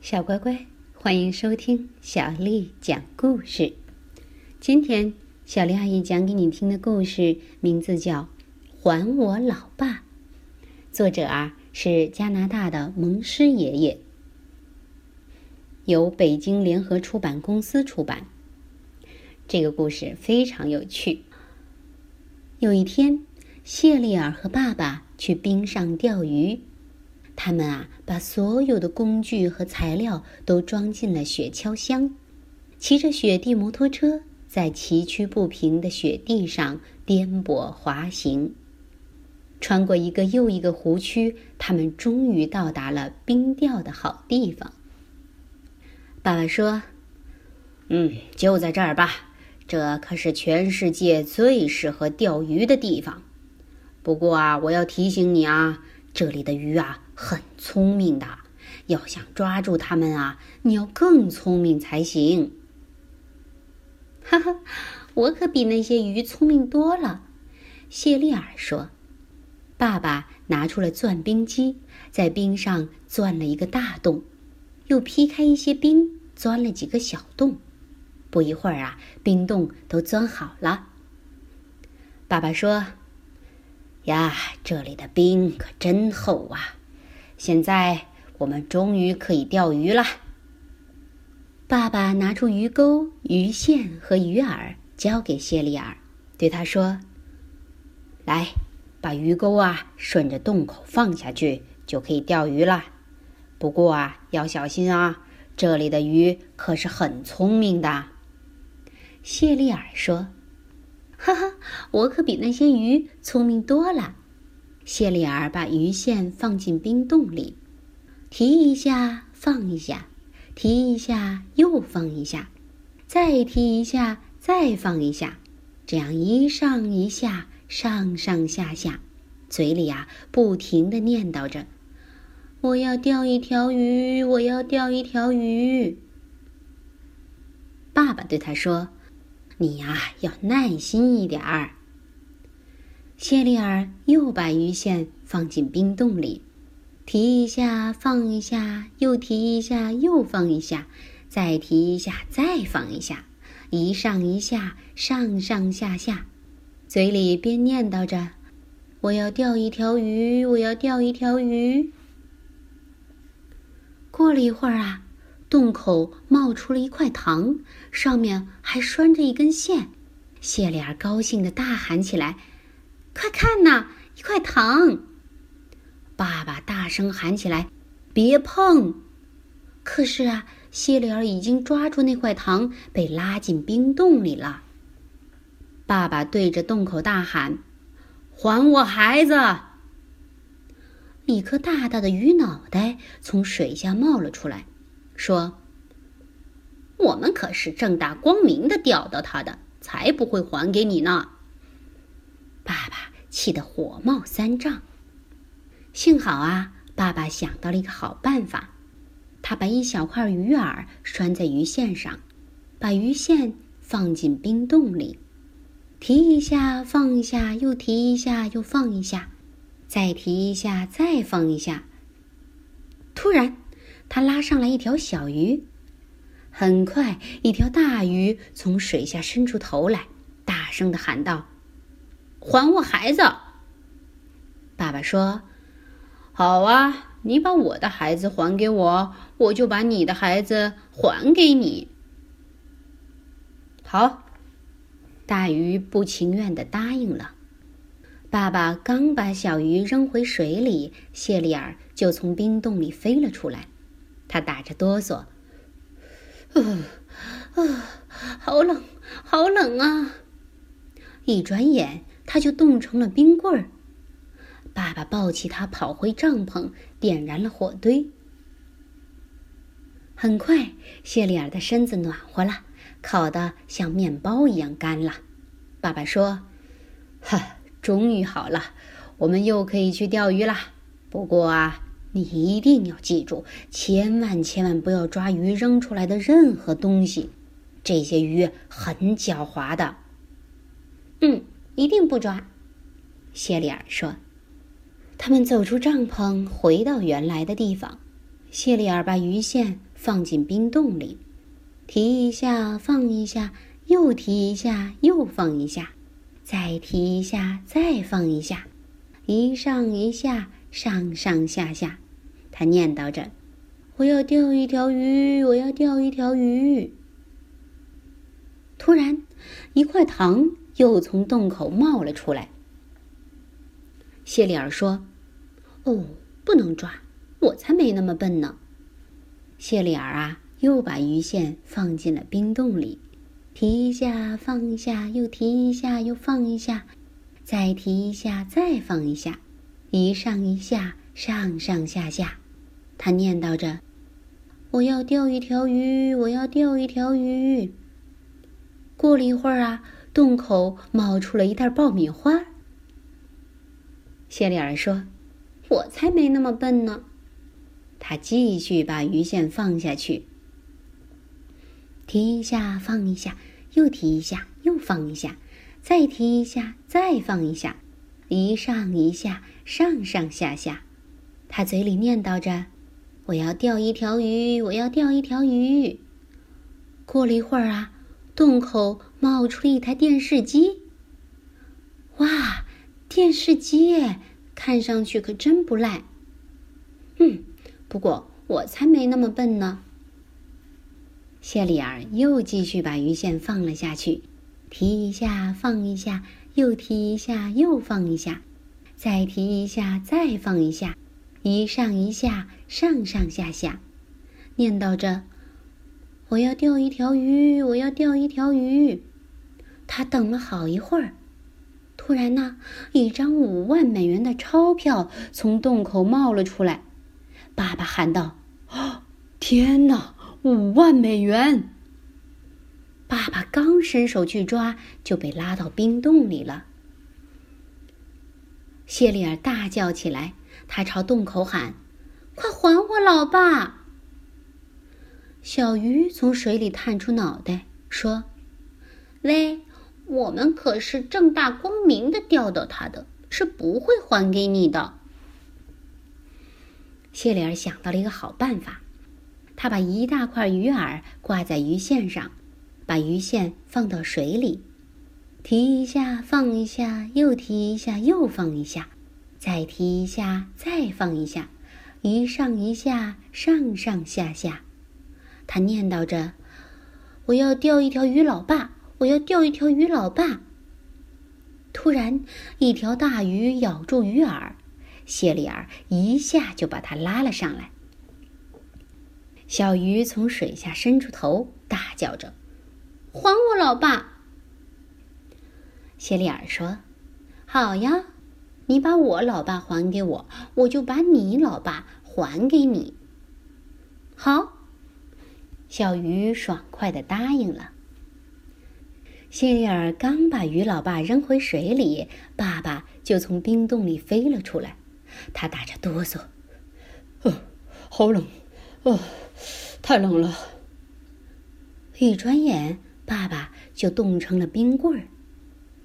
小乖乖，欢迎收听小丽讲故事。今天小丽阿姨讲给你听的故事名字叫《还我老爸》，作者啊是加拿大的蒙师爷爷，由北京联合出版公司出版。这个故事非常有趣。有一天，谢丽尔和爸爸去冰上钓鱼。他们啊，把所有的工具和材料都装进了雪橇箱，骑着雪地摩托车在崎岖不平的雪地上颠簸滑行。穿过一个又一个湖区，他们终于到达了冰钓的好地方。爸爸说：“嗯，就在这儿吧，这可是全世界最适合钓鱼的地方。不过啊，我要提醒你啊。”这里的鱼啊，很聪明的。要想抓住它们啊，你要更聪明才行。哈哈，我可比那些鱼聪明多了。谢丽尔说：“爸爸拿出了钻冰机，在冰上钻了一个大洞，又劈开一些冰，钻了几个小洞。不一会儿啊，冰洞都钻好了。”爸爸说。呀，这里的冰可真厚啊！现在我们终于可以钓鱼了。爸爸拿出鱼钩、鱼线和鱼饵，交给谢丽尔，对他说：“来，把鱼钩啊顺着洞口放下去，就可以钓鱼了。不过啊，要小心啊，这里的鱼可是很聪明的。”谢丽尔说。哈哈，我可比那些鱼聪明多了。谢丽尔把鱼线放进冰洞里，提一下，放一下，提一下，又放一下，再提一下，再放一下，这样一上一下，上上下下，嘴里呀不停的念叨着：“我要钓一条鱼，我要钓一条鱼。”爸爸对他说。你呀，要耐心一点儿。谢丽尔又把鱼线放进冰洞里，提一下，放一下，又提一下，又放一下，再提一下，再放一下，一上一下，上上下下，嘴里边念叨着：“我要钓一条鱼，我要钓一条鱼。”过了一会儿啊。洞口冒出了一块糖，上面还拴着一根线。谢丽儿高兴的大喊起来：“快看呐，一块糖！”爸爸大声喊起来：“别碰！”可是啊，谢丽儿已经抓住那块糖，被拉进冰洞里了。爸爸对着洞口大喊：“还我孩子！”一颗大大的鱼脑袋从水下冒了出来。说：“我们可是正大光明的钓到他的，才不会还给你呢。”气得火冒三丈。幸好啊，爸爸想到了一个好办法，他把一小块鱼饵拴在鱼线上，把鱼线放进冰洞里，提一下，放一下，又提一下，又放一下，再提一下，再放一下。突然。他拉上来一条小鱼，很快，一条大鱼从水下伸出头来，大声的喊道：“还我孩子！”爸爸说：“好啊，你把我的孩子还给我，我就把你的孩子还给你。”好，大鱼不情愿的答应了。爸爸刚把小鱼扔回水里，谢丽尔就从冰洞里飞了出来。他打着哆嗦，啊啊，好冷，好冷啊！一转眼，他就冻成了冰棍儿。爸爸抱起他跑回帐篷，点燃了火堆。很快，谢丽尔的身子暖和了，烤得像面包一样干了。爸爸说：“哈，终于好了，我们又可以去钓鱼啦。不过啊……”你一定要记住，千万千万不要抓鱼扔出来的任何东西，这些鱼很狡猾的。嗯，一定不抓。谢丽尔说。他们走出帐篷，回到原来的地方。谢丽尔把鱼线放进冰洞里，提一下，放一下，又提一下，又放一下，再提一下，再放一下，一上一下，上上下下。他念叨着：“我要钓一条鱼，我要钓一条鱼。”突然，一块糖又从洞口冒了出来。谢里尔说：“哦，不能抓，我才没那么笨呢。”谢里尔啊，又把鱼线放进了冰洞里，提一下，放一下，又提一下，又放一下，再提一下，再放一下，一上一下，上上下下。他念叨着：“我要钓一条鱼，我要钓一条鱼。”过了一会儿啊，洞口冒出了一袋爆米花。谢里尔说：“我才没那么笨呢。”他继续把鱼线放下去，提一下，放一下，又提一下，又放一下，再提一下，再放一下，一上一下，上上下下。他嘴里念叨着。我要钓一条鱼，我要钓一条鱼。过了一会儿啊，洞口冒出了一台电视机。哇，电视机，看上去可真不赖。嗯，不过我才没那么笨呢。谢里尔又继续把鱼线放了下去，提一下，放一下，又提一下，又放一下，再提一下，再放一下。一上一下，上上下下，念叨着：“我要钓一条鱼，我要钓一条鱼。”他等了好一会儿，突然呢，一张五万美元的钞票从洞口冒了出来。爸爸喊道：“啊，天哪，五万美元！”爸爸刚伸手去抓，就被拉到冰洞里了。谢丽尔大叫起来。他朝洞口喊：“快还我老爸！”小鱼从水里探出脑袋说：“喂，我们可是正大光明的钓到他的，是不会还给你的。”谢里尔想到了一个好办法，他把一大块鱼饵挂在鱼线上，把鱼线放到水里，提一下，放一下，又提一下，又放一下。再提一下，再放一下，一上一下，上上下下。他念叨着：“我要钓一条鱼，老爸！我要钓一条鱼，老爸！”突然，一条大鱼咬住鱼饵，谢里尔一下就把它拉了上来。小鱼从水下伸出头，大叫着：“还我老爸！”谢里尔说：“好呀。”你把我老爸还给我，我就把你老爸还给你。好，小鱼爽快的答应了。谢丽尔刚把鱼老爸扔回水里，爸爸就从冰洞里飞了出来，他打着哆嗦，哦，好冷，哦，太冷了。一转眼，爸爸就冻成了冰棍儿。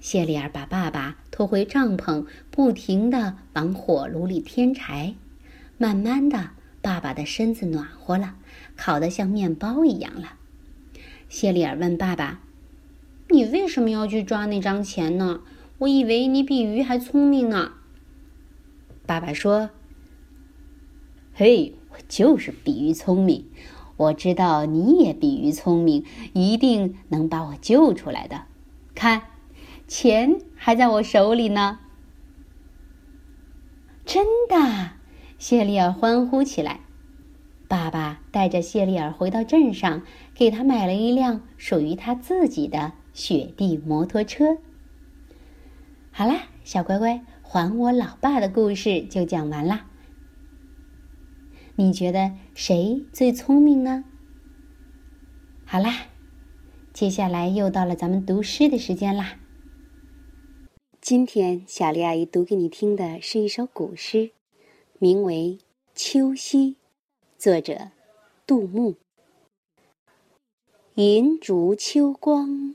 谢丽尔把爸爸拖回帐篷，不停地往火炉里添柴。慢慢的，爸爸的身子暖和了，烤得像面包一样了。谢丽尔问爸爸：“ 你为什么要去抓那张钱呢？我以为你比鱼还聪明呢。”爸爸说：“嘿，我就是比鱼聪明。我知道你也比鱼聪明，一定能把我救出来的。看。”钱还在我手里呢！真的，谢丽尔欢呼起来。爸爸带着谢丽尔回到镇上，给他买了一辆属于他自己的雪地摩托车。好啦，小乖乖，还我老爸的故事就讲完啦。你觉得谁最聪明呢？好啦，接下来又到了咱们读诗的时间啦。今天小丽阿姨读给你听的是一首古诗，名为《秋夕》，作者杜牧。银烛秋光